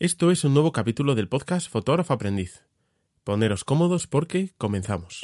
Esto es un nuevo capítulo del podcast Fotógrafo Aprendiz. Poneros cómodos porque comenzamos.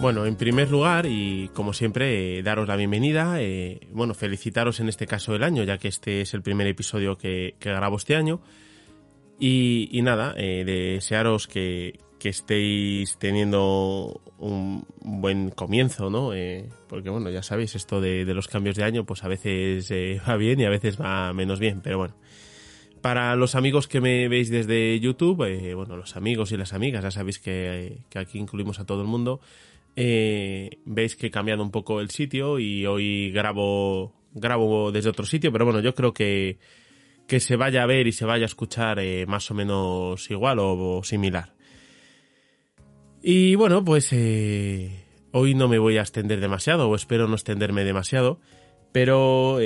Bueno, en primer lugar, y como siempre, eh, daros la bienvenida. eh, bueno, felicitaros en este caso el año, ya que este es el primer episodio que, grabo este año. Y, nada, eh, desearos que, estéis teniendo un buen comienzo, ¿no? Eh, porque bueno, ya sabéis, esto de, los cambios de año, pues a veces eh, va bien y a veces va menos bien, pero bueno. Para los amigos que me veis desde YouTube, bueno, los amigos y las amigas, ya sabéis que aquí incluimos a todo el mundo. Eh, veis que he cambiado un poco el sitio y hoy grabo grabo desde otro sitio, pero bueno, yo creo que, que se vaya a ver y se vaya a escuchar eh, más o menos igual o, similar. Y bueno, pues eh, hoy no me voy a extender demasiado, o espero no extenderme demasiado, pero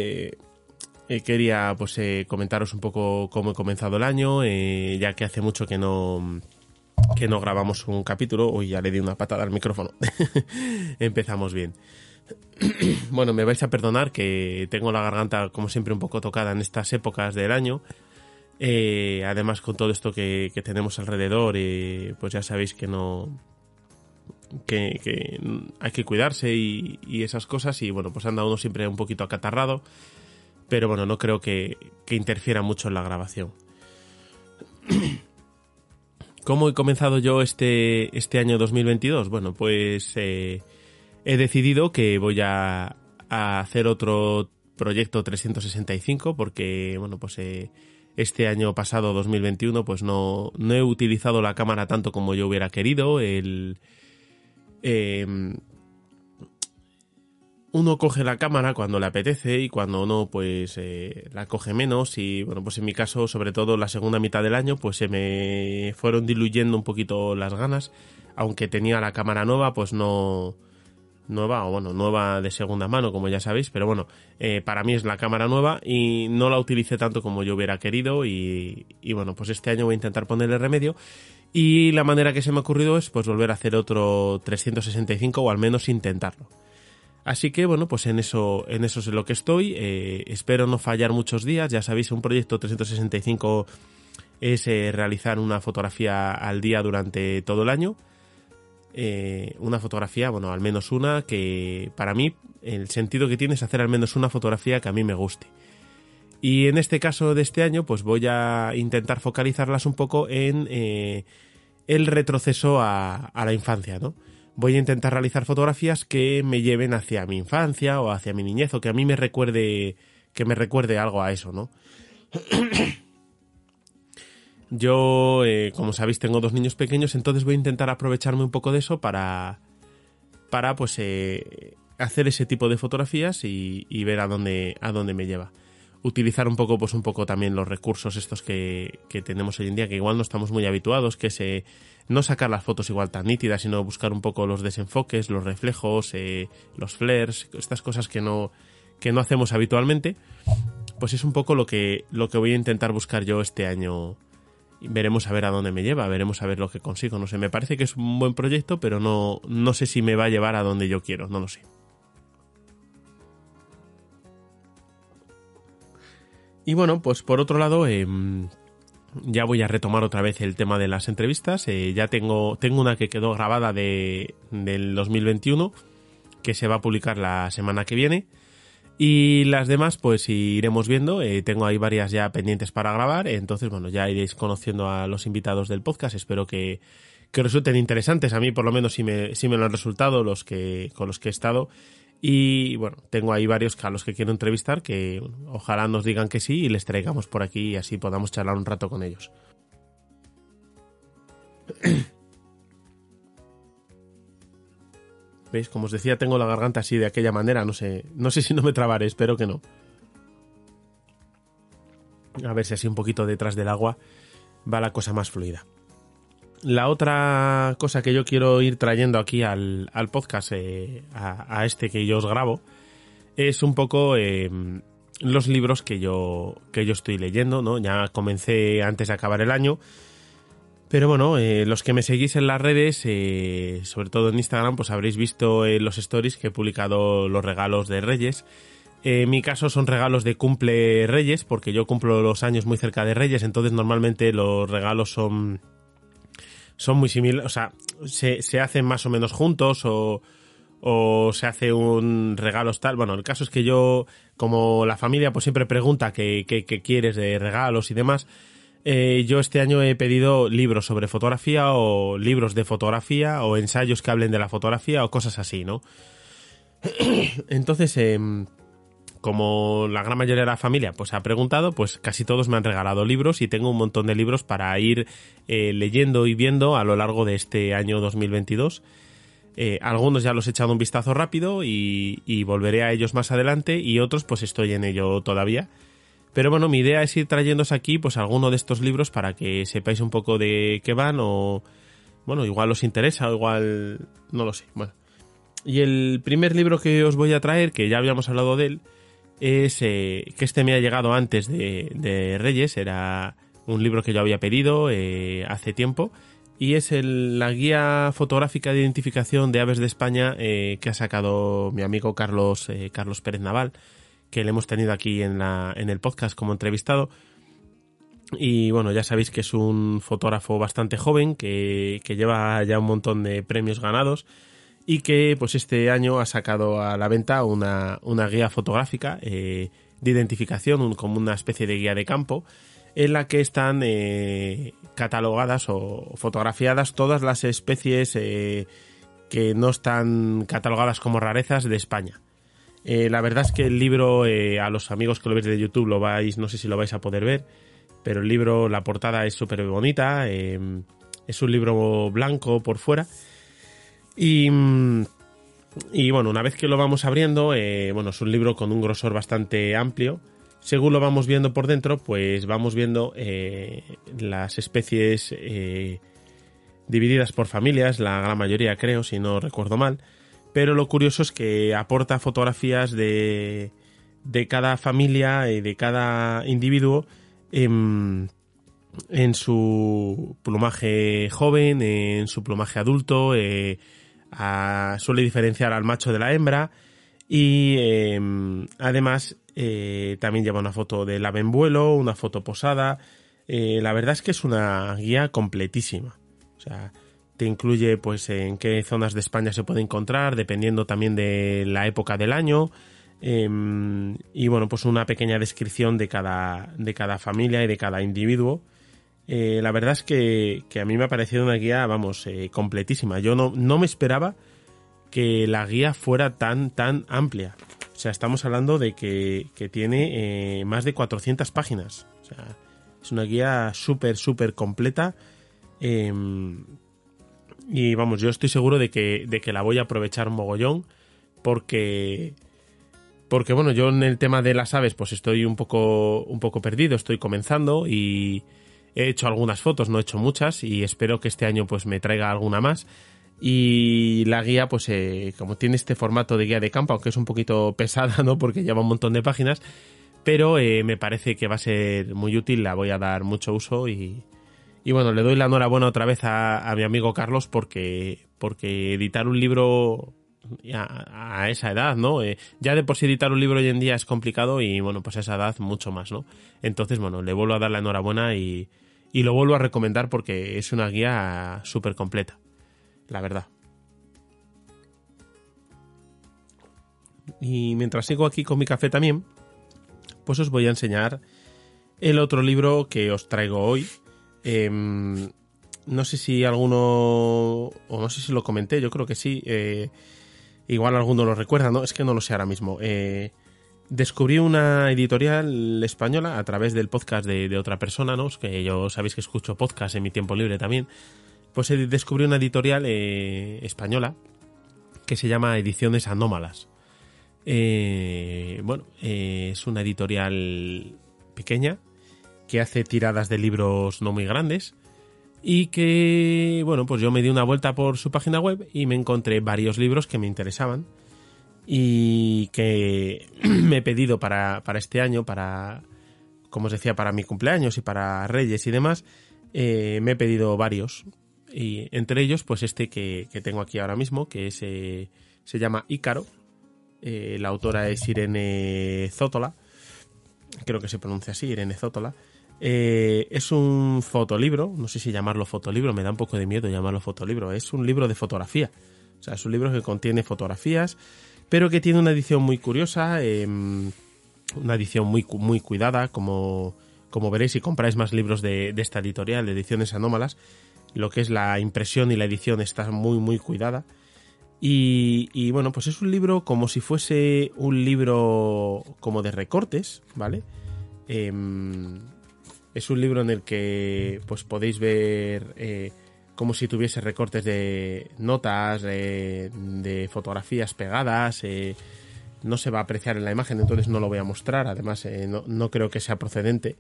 quería pues comentaros un poco cómo he comenzado el año, ya que hace mucho que no que no grabamos un capítulo. Uy, ya le di una patada al micrófono. Empezamos bien. bueno, me vais a perdonar que tengo la garganta, como siempre, un poco tocada en estas épocas del año. Eh, además, con todo esto que, que tenemos alrededor, eh, pues ya sabéis que no. Que, hay que cuidarse y, y, esas cosas. Y bueno, pues anda uno siempre un poquito acatarrado. Pero bueno, no creo que, que interfiera mucho en la grabación. ¿Cómo he comenzado yo este, este año 2022? Bueno, pues eh, he decidido que voy a, hacer otro proyecto 365 porque, bueno, pues eh, este año pasado, 2021, pues no, no he utilizado la cámara tanto como yo hubiera querido. El, eh, uno coge la cámara cuando le apetece y cuando no, pues eh, la coge menos. Y bueno, pues en mi caso, sobre todo la segunda mitad del año, pues se me fueron diluyendo un poquito las ganas. Aunque tenía la cámara nueva, pues no. Nueva, o bueno, nueva de segunda mano, como ya sabéis, pero bueno, eh, para mí es la cámara nueva y no la utilicé tanto como yo hubiera querido. Y, y bueno, pues este año voy a intentar ponerle remedio. Y la manera que se me ha ocurrido es pues volver a hacer otro 365 o al menos intentarlo. Así que bueno, pues en eso, en eso es lo que estoy. Eh, espero no fallar muchos días. Ya sabéis, un proyecto 365 es eh, realizar una fotografía al día durante todo el año. Eh, una fotografía, bueno, al menos una que para mí el sentido que tiene es hacer al menos una fotografía que a mí me guste. Y en este caso de este año, pues voy a intentar focalizarlas un poco en el retroceso a, a la infancia, ¿no? Voy a intentar realizar fotografías que me lleven hacia mi infancia o hacia mi niñez o que a mí me recuerde que me recuerde algo a eso, ¿no? Yo, eh, como sabéis, tengo dos niños pequeños, entonces voy a intentar aprovecharme un poco de eso para, para pues, eh, hacer ese tipo de fotografías y, y, ver a dónde, a dónde me lleva. Utilizar un poco, pues, un poco también los recursos estos que, que tenemos hoy en día, que igual no estamos muy habituados, que se no sacar las fotos igual tan nítidas, sino buscar un poco los desenfoques, los reflejos, eh, los flares, estas cosas que no, que no hacemos habitualmente, pues es un poco lo que, lo que voy a intentar buscar yo este año. Veremos a ver a dónde me lleva, veremos a ver lo que consigo. No sé, me parece que es un buen proyecto, pero no, no sé si me va a llevar a donde yo quiero, no lo sé. Y bueno, pues por otro lado, eh, ya voy a retomar otra vez el tema de las entrevistas. Eh, ya tengo, tengo una que quedó grabada de, del 2021, que se va a publicar la semana que viene. Y las demás, pues iremos viendo. Eh, tengo ahí varias ya pendientes para grabar. Entonces, bueno, ya iréis conociendo a los invitados del podcast. Espero que, que resulten interesantes. A mí, por lo menos, sí me, sí me lo han resultado los que, con los que he estado. Y bueno, tengo ahí varios a los que quiero entrevistar que ojalá nos digan que sí y les traigamos por aquí y así podamos charlar un rato con ellos. ¿Veis? Como os decía, tengo la garganta así de aquella manera, no sé, no sé si no me trabaré, espero que no. A ver si así un poquito detrás del agua va la cosa más fluida. La otra cosa que yo quiero ir trayendo aquí al, podcast, eh, a, este que yo os grabo, es un poco em, los libros que yo, que yo estoy leyendo, ¿no? Ya comencé antes de acabar el año. Pero bueno, eh, los que me seguís en las redes, eh, sobre todo en Instagram, pues habréis visto en los stories que he publicado los regalos de Reyes. en mi caso son regalos de cumple Reyes, porque yo cumplo los años muy cerca de Reyes, entonces normalmente los regalos son son muy similares, o sea, se, se, hacen más o menos juntos o, o se hace un regalo tal. Bueno, el caso es que yo, como la familia pues siempre pregunta qué, qué, quieres de regalos y demás, eh, yo este año he pedido libros sobre fotografía o libros de fotografía o ensayos que hablen de la fotografía o cosas así, ¿no? Entonces, eh, como la gran mayoría de la familia pues ha preguntado, pues casi todos me han regalado libros y tengo un montón de libros para ir eh, leyendo y viendo a lo largo de este año 2022. Eh, algunos ya los he echado un vistazo rápido y, volveré a ellos más adelante y otros pues estoy en ello todavía. Pero bueno, mi idea es ir trayéndos aquí pues alguno de estos libros para que sepáis un poco de qué van o bueno, igual os interesa o igual no lo sé. Bueno. Y el primer libro que os voy a traer, que ya habíamos hablado de él, es eh, que este me ha llegado antes de, Reyes, era un libro que yo había pedido eh, hace tiempo y es la guía fotográfica de identificación de aves de España eh, que ha sacado mi amigo Carlos, Carlos Pérez Naval, que le hemos tenido aquí en, la, en el podcast como entrevistado. Y bueno, ya sabéis que es un fotógrafo bastante joven, que, que lleva ya un montón de premios ganados y que pues este año ha sacado a la venta una, guía fotográfica eh, de identificación, como una especie de guía de campo, en la que están eh, catalogadas o fotografiadas todas las especies eh, que no están catalogadas como rarezas de España. la verdad es que el libro, a los amigos que lo veis de YouTube, lo vais, no sé si lo vais a poder ver, pero el libro, la portada es súper bonita, es un libro blanco por fuera y, y bueno, una vez que lo vamos abriendo, eh, bueno, es un libro con un grosor bastante amplio. Según lo vamos viendo por dentro, pues vamos viendo eh, las especies eh, divididas por familias, la gran mayoría creo, si no recuerdo mal. Pero lo curioso es que aporta fotografías de, de cada familia y de cada individuo en, en su plumaje joven, en su plumaje adulto, suele diferenciar al macho de la hembra y em, además eh, también lleva una foto del ave en vuelo, una foto posada. Eh, la verdad es que es una guía completísima. O sea, te incluye pues en qué zonas de España se puede encontrar, dependiendo también de la época del año. Em, y bueno, pues una pequeña descripción de cada, de cada familia y de cada individuo. Eh, la verdad es que, a mí me ha parecido una guía, vamos, eh, completísima. Yo no, no me esperaba que la guía fuera tan, tan amplia. O sea, estamos hablando de que, tiene eh, más de 400 páginas. O sea, es una guía súper, súper completa. Em, y vamos, yo estoy seguro de que, de que la voy a aprovechar un mogollón. Porque. Porque bueno, yo en el tema de las aves, pues estoy un poco, un poco perdido, estoy comenzando y He hecho algunas fotos, no he hecho muchas y espero que este año pues me traiga alguna más. Y la guía, pues eh, como tiene este formato de guía de campo, aunque es un poquito pesada, ¿no? Porque lleva un montón de páginas, pero eh, me parece que va a ser muy útil, la voy a dar mucho uso y, bueno, le doy la enhorabuena otra vez a, mi amigo Carlos porque, porque editar un libro a, a esa edad, ¿no? Eh, ya de por sí editar un libro hoy en día es complicado y bueno, pues a esa edad mucho más, ¿no? Entonces, bueno, le vuelvo a dar la enhorabuena y, y lo vuelvo a recomendar porque es una guía súper completa, la verdad. Y mientras sigo aquí con mi café también, pues os voy a enseñar el otro libro que os traigo hoy. Em, no sé si alguno, o no sé si lo comenté, yo creo que sí. Eh, igual alguno lo recuerda, ¿no? Es que no lo sé ahora mismo. Eh, descubrí una editorial española a través del podcast de, otra persona, ¿no? Que yo sabéis que escucho podcast en mi tiempo libre también. pues descubrí una editorial española que se llama Ediciones Anómalas. bueno, es una editorial pequeña que hace tiradas de libros no muy grandes y que, bueno, pues yo me di una vuelta por su página web y me encontré varios libros que me interesaban y que me he pedido para, para este año, para, como os decía, para mi cumpleaños y para Reyes y demás, eh, me he pedido varios. Y entre ellos, pues este que, tengo aquí ahora mismo, que es, eh, se llama Ícaro. Eh, la autora es Irene Zótola. Creo que se pronuncia así, Irene Zótola. Es un fotolibro, no sé si llamarlo fotolibro, me da un poco de miedo llamarlo fotolibro. Es un libro de fotografía. O sea, es un libro que contiene fotografías, pero que tiene una edición muy curiosa, em, una edición muy, muy cuidada, como, como veréis si compráis más libros de, esta editorial, de ediciones anómalas, lo que es la impresión y la edición está muy, muy cuidada. Y, bueno, pues es un libro como si fuese un libro como de recortes, ¿vale? Em, es un libro en el que pues podéis ver eh, como si tuviese recortes de notas, de, fotografías pegadas. Eh, no se va a apreciar en la imagen, entonces no lo voy a mostrar. Además, eh, no, creo que sea procedente.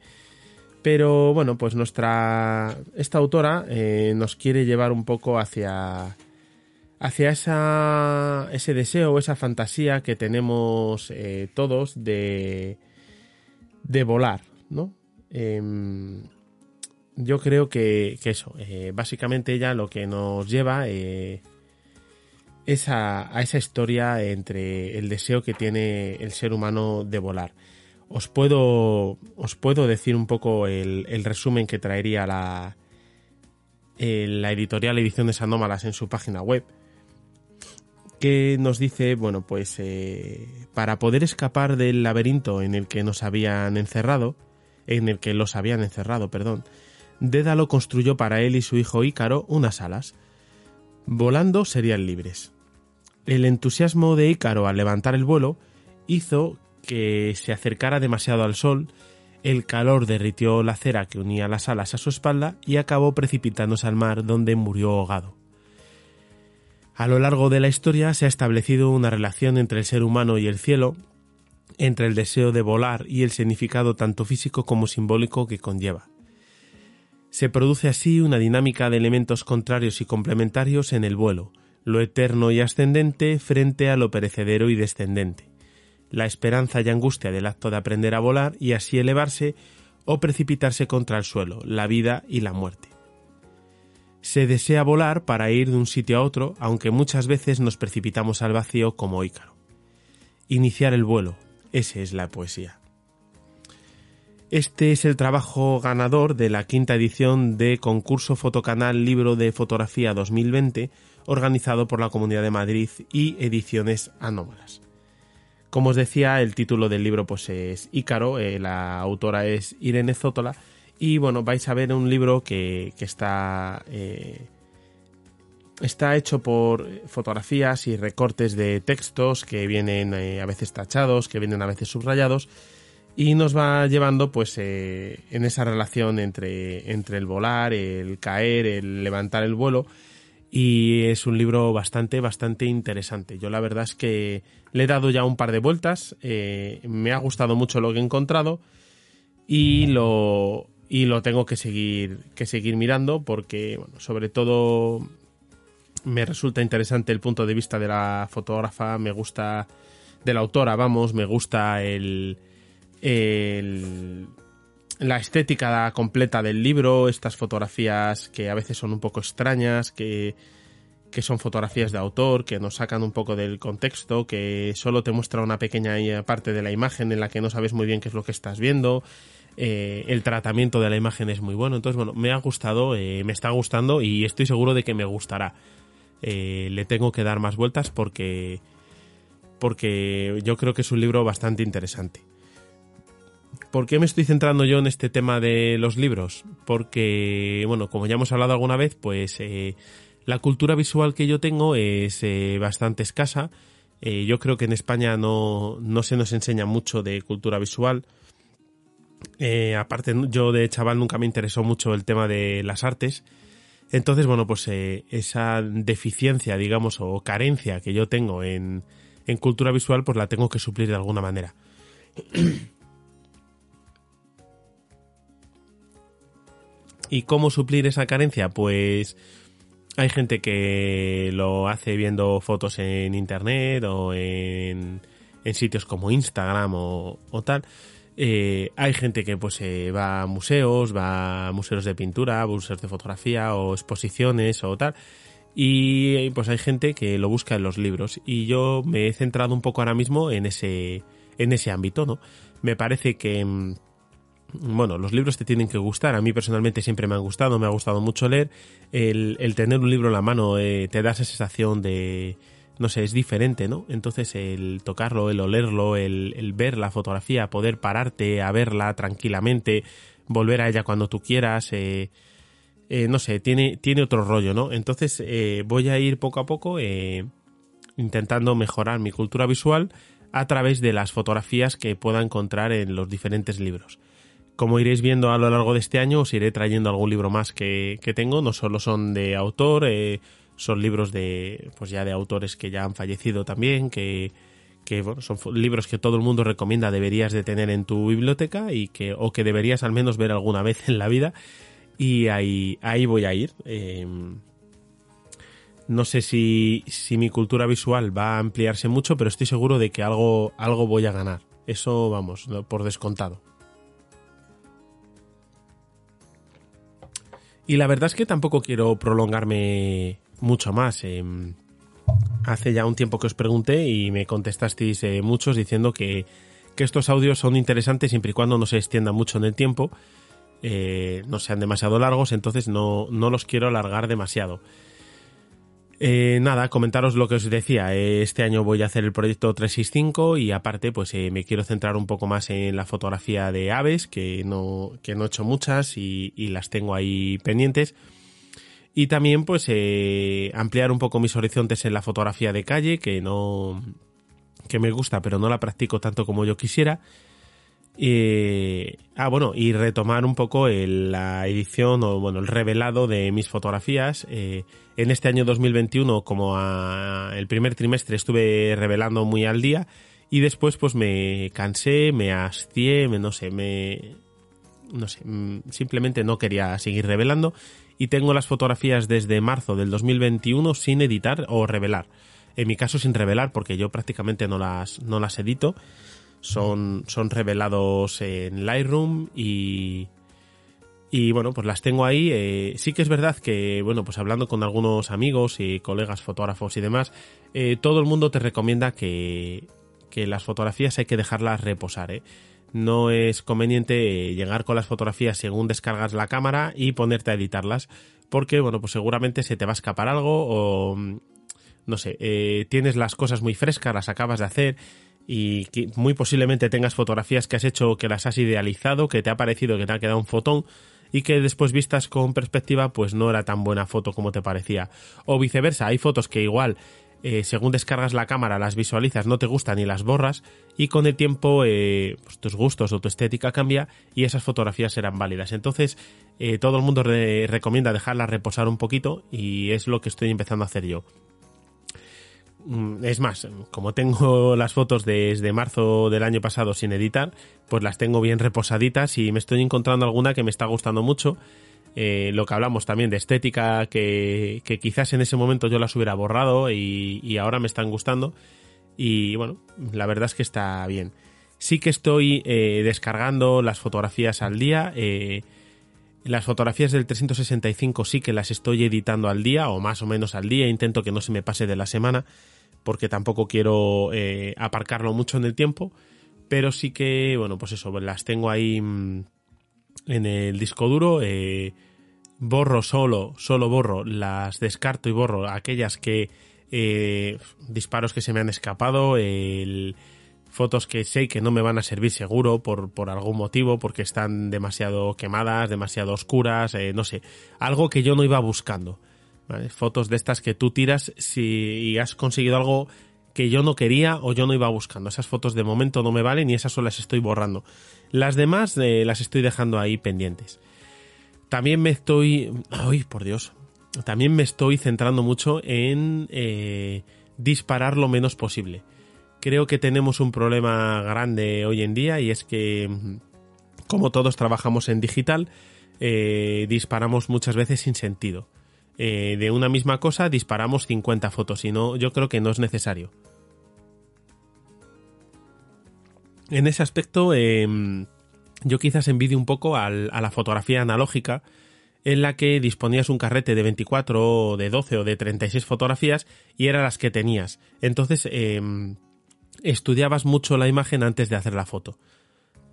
Pero bueno, pues nuestra. Esta autora eh, nos quiere llevar un poco hacia. hacia esa, ese deseo, esa fantasía que tenemos todos de. de volar, ¿no? Em, yo creo que, eso, eh, básicamente ella lo que nos lleva eh, es a, esa historia entre el deseo que tiene el ser humano de volar. Os puedo, os puedo decir un poco el, resumen que traería la, eh, la editorial Ediciones Anómalas en su página web, que nos dice, bueno, pues para poder escapar del laberinto en el que nos habían encerrado, en el que los habían encerrado, perdón, Dédalo construyó para él y su hijo Ícaro unas alas. Volando serían libres. El entusiasmo de Ícaro al levantar el vuelo hizo que se acercara demasiado al sol, el calor derritió la cera que unía las alas a su espalda y acabó precipitándose al mar donde murió ahogado. A lo largo de la historia se ha establecido una relación entre el ser humano y el cielo, entre el deseo de volar y el significado tanto físico como simbólico que conlleva. Se produce así una dinámica de elementos contrarios y complementarios en el vuelo, lo eterno y ascendente frente a lo perecedero y descendente, la esperanza y angustia del acto de aprender a volar y así elevarse o precipitarse contra el suelo, la vida y la muerte. Se desea volar para ir de un sitio a otro, aunque muchas veces nos precipitamos al vacío como Ícaro. Iniciar el vuelo, esa es la poesía. Este es el trabajo ganador de la quinta edición de concurso Fotocanal Libro de Fotografía 2020 organizado por la Comunidad de Madrid y Ediciones Anómalas. Como os decía, el título del libro pues es Ícaro, eh, la autora es Irene Zótola y bueno, vais a ver un libro que, está, eh, está hecho por fotografías y recortes de textos que vienen eh, a veces tachados, que vienen a veces subrayados y nos va llevando pues eh, en esa relación entre, entre el volar, el caer, el levantar el vuelo y es un libro bastante, bastante interesante. Yo la verdad es que le he dado ya un par de vueltas, eh, me ha gustado mucho lo que he encontrado y lo, y lo tengo que seguir, que seguir mirando porque, bueno, sobre todo me resulta interesante el punto de vista de la fotógrafa, me gusta, de la autora, vamos, me gusta el la estética completa del libro, estas fotografías que a veces son un poco extrañas, que, son fotografías de autor, que nos sacan un poco del contexto, que solo te muestra una pequeña parte de la imagen en la que no sabes muy bien qué es lo que estás viendo. Eh, el tratamiento de la imagen es muy bueno. Entonces, bueno, me ha gustado, eh, me está gustando y estoy seguro de que me gustará. Eh, le tengo que dar más vueltas porque, porque yo creo que es un libro bastante interesante. ¿Por qué me estoy centrando yo en este tema de los libros? Porque, bueno, como ya hemos hablado alguna vez, pues eh, la cultura visual que yo tengo es eh, bastante escasa. Yo creo que en España no, no, se nos enseña mucho de cultura visual. aparte, yo de chaval nunca me interesó mucho el tema de las artes. Entonces, bueno, pues eh, esa deficiencia, digamos, o carencia que yo tengo en, cultura visual, pues la tengo que suplir de alguna manera. ¿Y cómo suplir esa carencia? Pues hay gente que lo hace viendo fotos en internet o en, en sitios como Instagram o, tal. Eh, hay gente que pues eh, va a museos, va a museos de pintura, museos de fotografía o exposiciones o tal. Y pues hay gente que lo busca en los libros. Y yo me he centrado un poco ahora mismo en ese, en ese ámbito, ¿no? Me parece que, mm, bueno, los libros te tienen que gustar. A mí personalmente siempre me han gustado, me ha gustado mucho leer. El, tener un libro en la mano eh, te da esa sensación de, no sé, es diferente, ¿no? Entonces el tocarlo, el olerlo, el, ver la fotografía, poder pararte a verla tranquilamente, volver a ella cuando tú quieras, eh, eh, no sé, tiene, tiene otro rollo, ¿no? Entonces eh, voy a ir poco a poco eh, intentando mejorar mi cultura visual a través de las fotografías que pueda encontrar en los diferentes libros. Como iréis viendo a lo largo de este año, os iré trayendo algún libro más que, que tengo, no solo son de autor, son libros de, pues ya de autores que ya han fallecido también, que, que bueno, son libros que todo el mundo recomienda deberías de tener en tu biblioteca y que, o que deberías al menos ver alguna vez en la vida y ahí, ahí voy a ir. Em, no sé si, si, mi cultura visual va a ampliarse mucho, pero estoy seguro de que algo, algo voy a ganar. Eso, vamos, por descontado. Y la verdad es que tampoco quiero prolongarme mucho más. Em, hace ya un tiempo que os pregunté y me contestasteis eh, muchos diciendo que, que estos audios son interesantes siempre y cuando no se extienda mucho en el tiempo eh, no sean demasiado largos, entonces no, no los quiero alargar demasiado. Eh, nada, comentaros lo que os decía. Eh, este año voy a hacer el proyecto 365 y aparte, pues me quiero centrar un poco más en la fotografía de aves, que no, que no he hecho muchas y, y las tengo ahí pendientes. Y también, pues, ampliar un poco mis horizontes en la fotografía de calle, que no, que me gusta, pero no la practico tanto como yo quisiera. Eh, ah, bueno, y retomar un poco la edición o bueno, el revelado de mis fotografías. Eh, en este año 2021, como el primer trimestre estuve revelando muy al día y después pues me cansé, me hastié, me, no sé, me... no sé, mm, simplemente no quería seguir revelando y tengo las fotografías desde marzo del 2021 sin editar o revelar. En mi caso sin revelar porque yo prácticamente no las, no las edito son, son revelados en Lightroom y, y bueno, pues las tengo ahí. Eh, sí que es verdad que, bueno, pues hablando con algunos amigos y colegas fotógrafos y demás, eh, todo el mundo te recomienda que, que las fotografías hay que dejarlas reposar, ¿eh? No es conveniente llegar con las fotografías según descargas la cámara y ponerte a editarlas, porque, bueno, pues seguramente se te va a escapar algo o, no sé, eh, tienes las cosas muy frescas, las acabas de hacer y que muy posiblemente tengas fotografías que has hecho que las has idealizado, que te ha parecido que te ha quedado un fotón y que después vistas con perspectiva pues no era tan buena foto como te parecía. O viceversa, hay fotos que igual eh, según descargas la cámara las visualizas no te gustan y las borras y con el tiempo eh, pues, tus gustos o tu estética cambia y esas fotografías serán válidas. Entonces eh, todo el mundo recomienda dejarlas reposar un poquito y es lo que estoy empezando a hacer yo. Mm, es más, como tengo las fotos desde marzo del año pasado sin editar, pues las tengo bien reposaditas y me estoy encontrando alguna que me está gustando mucho. Eh, lo que hablamos también de estética, que, quizás en ese momento yo las hubiera borrado y, ahora me están gustando. Y bueno, la verdad es que está bien. Sí que estoy eh, descargando las fotografías al día. Eh, las fotografías del 365 sí que las estoy editando al día o más o menos al día. Intento que no se me pase de la semana porque tampoco quiero aparcarlo mucho en el tiempo, pero sí que, bueno, pues eso, las tengo ahí mm, en el disco duro, eh, borro solo, solo borro, las descarto y borro aquellas que, eh, disparos que se me han escapado, fotos que sé que no me van a servir seguro por, por algún motivo, porque están demasiado quemadas, demasiado oscuras, no sé, algo que yo no iba buscando. Fotos de estas que tú tiras si has conseguido algo que yo no quería o yo no iba buscando. Esas fotos de momento no me valen y esas solo las estoy borrando. Las demás eh, las estoy dejando ahí pendientes. También me estoy... ¡Ay, por Dios! también me estoy centrando mucho en eh, disparar lo menos posible. Creo que tenemos un problema grande hoy en día y es que como todos trabajamos en digital, eh, disparamos muchas veces sin sentido. De una misma cosa disparamos 50 fotos y no, yo creo que no es necesario. En ese aspecto, em, yo quizás envidio un poco a la fotografía analógica, en la que disponías un carrete de 24 de 12 o de 36 fotografías y eran las que tenías. Entonces em, estudiabas mucho la imagen antes de hacer la foto.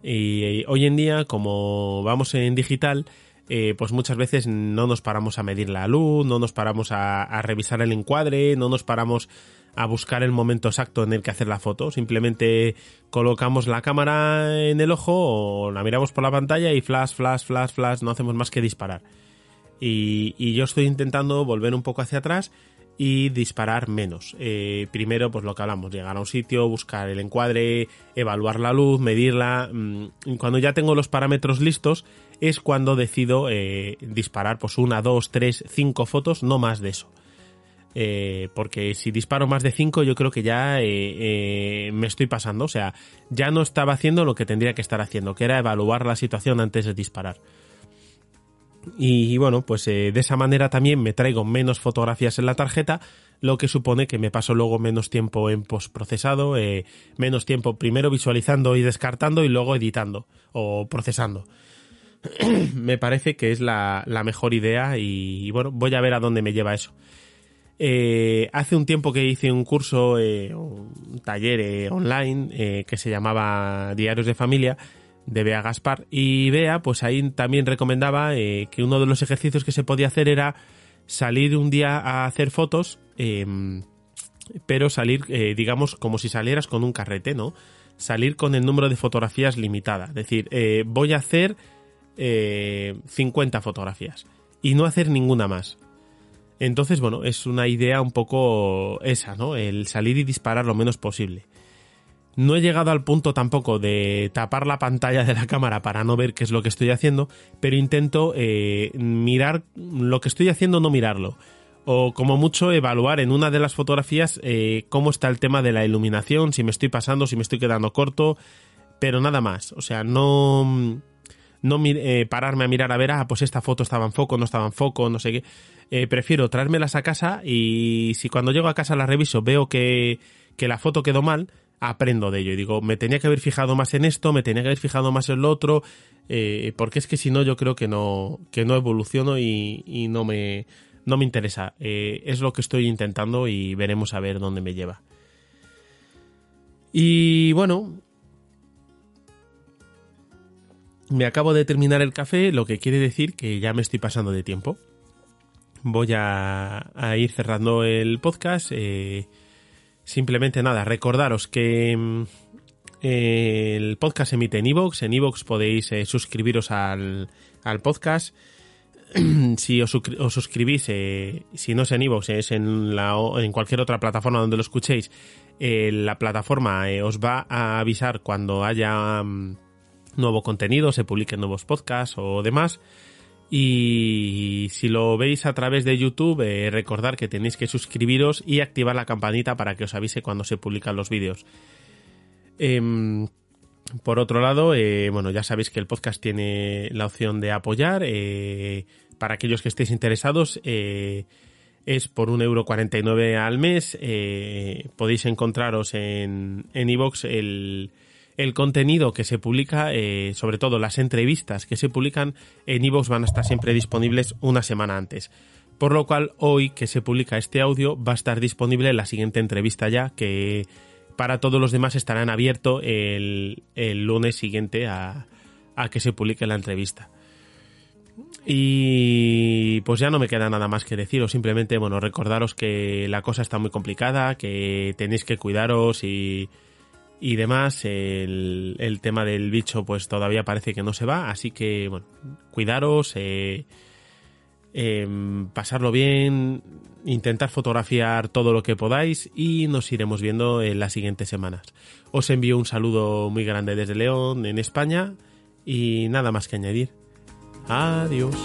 Y hoy en día, como vamos en digital, eh, pues muchas veces no nos paramos a medir la luz, no nos paramos a, revisar el encuadre, no nos paramos a buscar el momento exacto en el que hacer la foto. Simplemente colocamos la cámara en el ojo o la miramos por la pantalla y flash, flash, flash, flash, no hacemos más que disparar. Y, yo estoy intentando volver un poco hacia atrás y disparar menos. Eh, primero, pues lo que hablamos, llegar a un sitio, buscar el encuadre, evaluar la luz, medirla. Mm, cuando ya tengo los parámetros listos, es cuando decido eh, disparar pues una, dos, tres, cinco fotos, no más de eso. Eh, porque si disparo más de cinco, yo creo que ya me estoy pasando. O sea, ya no estaba haciendo lo que tendría que estar haciendo, que era evaluar la situación antes de disparar. Y, bueno, pues eh, de esa manera también me traigo menos fotografías en la tarjeta, lo que supone que me paso luego menos tiempo en postprocesado, eh, menos tiempo primero visualizando y descartando y luego editando o procesando. me parece que es la, mejor idea y, bueno, voy a ver a dónde me lleva eso. Eh, hace un tiempo que hice un curso, un taller online que se llamaba Diarios de Familia de Bea Gaspar. Y Bea, pues ahí también recomendaba eh, que uno de los ejercicios que se podía hacer era salir un día a hacer fotos, em, pero salir, eh, digamos, como si salieras con un carrete, ¿no? Salir con el número de fotografías limitada. Es decir, eh, voy a hacer 50 fotografías y no hacer ninguna más. Entonces, bueno, es una idea un poco esa, ¿no? El salir y disparar lo menos posible. No he llegado al punto tampoco de tapar la pantalla de la cámara para no ver qué es lo que estoy haciendo, pero intento eh, mirar lo que estoy haciendo, no mirarlo. O como mucho evaluar en una de las fotografías eh, cómo está el tema de la iluminación, si me estoy pasando, si me estoy quedando corto, pero nada más. O sea, no, no eh, pararme a mirar a ver, ah, pues esta foto estaba en foco, no estaba en foco, no sé qué. prefiero traérmelas a casa y si cuando llego a casa la reviso veo que, que la foto quedó mal, aprendo de ello y digo, me tenía que haber fijado más en esto, me tenía que haber fijado más en lo otro, eh, porque es que si no yo creo que no, que no evoluciono y, no, me, no me interesa. Eh, es lo que estoy intentando y veremos a ver dónde me lleva. Y bueno, me acabo de terminar el café, lo que quiere decir que ya me estoy pasando de tiempo. Voy a, ir cerrando el podcast. Eh, Simplemente nada, recordaros que mm, el podcast se emite en iVoox. En iVoox podéis eh, suscribiros al, podcast. si os, suscribís, eh, si no es en iVoox, es en, la, en cualquier otra plataforma donde lo escuchéis, la plataforma os va a avisar cuando haya mm, nuevo contenido, se publiquen nuevos podcasts o demás. Y si lo veis a través de YouTube, eh, recordar que tenéis que suscribiros y activar la campanita para que os avise cuando se publican los vídeos. Em, por otro lado, eh, bueno, ya sabéis que el podcast tiene la opción de apoyar. Eh, para aquellos que estéis interesados, es por 1,49€ al mes. podéis encontraros en iVoox el el contenido que se publica, eh, sobre todo las entrevistas que se publican en iVoox van a estar siempre disponibles una semana antes. Por lo cual, hoy que se publica este audio, va a estar disponible la siguiente entrevista ya, que para todos los demás estarán abierto el, lunes siguiente a, a que se publique la entrevista. Y pues ya no me queda nada más que deciros, simplemente, bueno, recordaros que la cosa está muy complicada, que tenéis que cuidaros y, y demás, el, el, tema del bicho pues todavía parece que no se va, así que bueno, cuidaros, eh, em, pasarlo bien, intentar fotografiar todo lo que podáis y nos iremos viendo en las siguientes semanas. Os envío un saludo muy grande desde León, en España, y nada más que añadir. Adiós.